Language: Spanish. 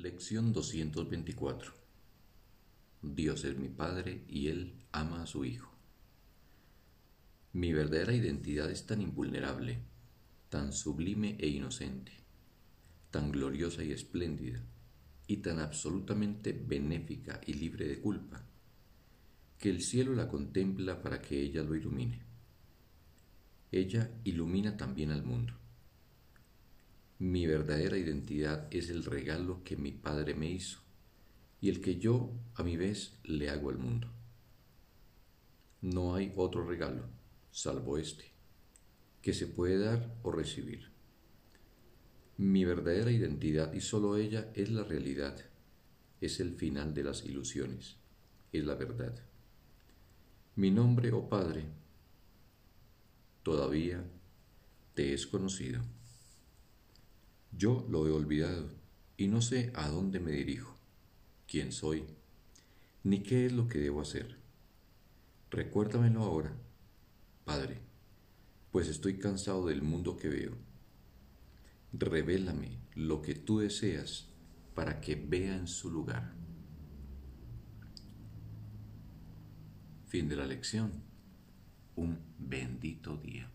Lección 224 Dios es mi Padre y Él ama a su Hijo. Mi verdadera identidad es tan invulnerable, tan sublime e inocente, tan gloriosa y espléndida, y tan absolutamente benéfica y libre de culpa, que el cielo la contempla para que ella lo ilumine. Ella ilumina también al mundo mi verdadera identidad es el regalo que mi Padre me hizo y el que yo, a mi vez, le hago al mundo. No hay otro regalo, salvo este, que se puede dar o recibir. Mi verdadera identidad y sólo ella es la realidad, es el final de las ilusiones, es la verdad. Mi nombre, oh Padre, todavía te es conocido. Yo lo he olvidado y no sé a dónde me dirijo, quién soy, ni qué es lo que debo hacer. Recuérdamelo ahora, Padre, pues estoy cansado del mundo que veo. Revélame lo que tú deseas para que vea en su lugar. Fin de la lección. Un bendito día.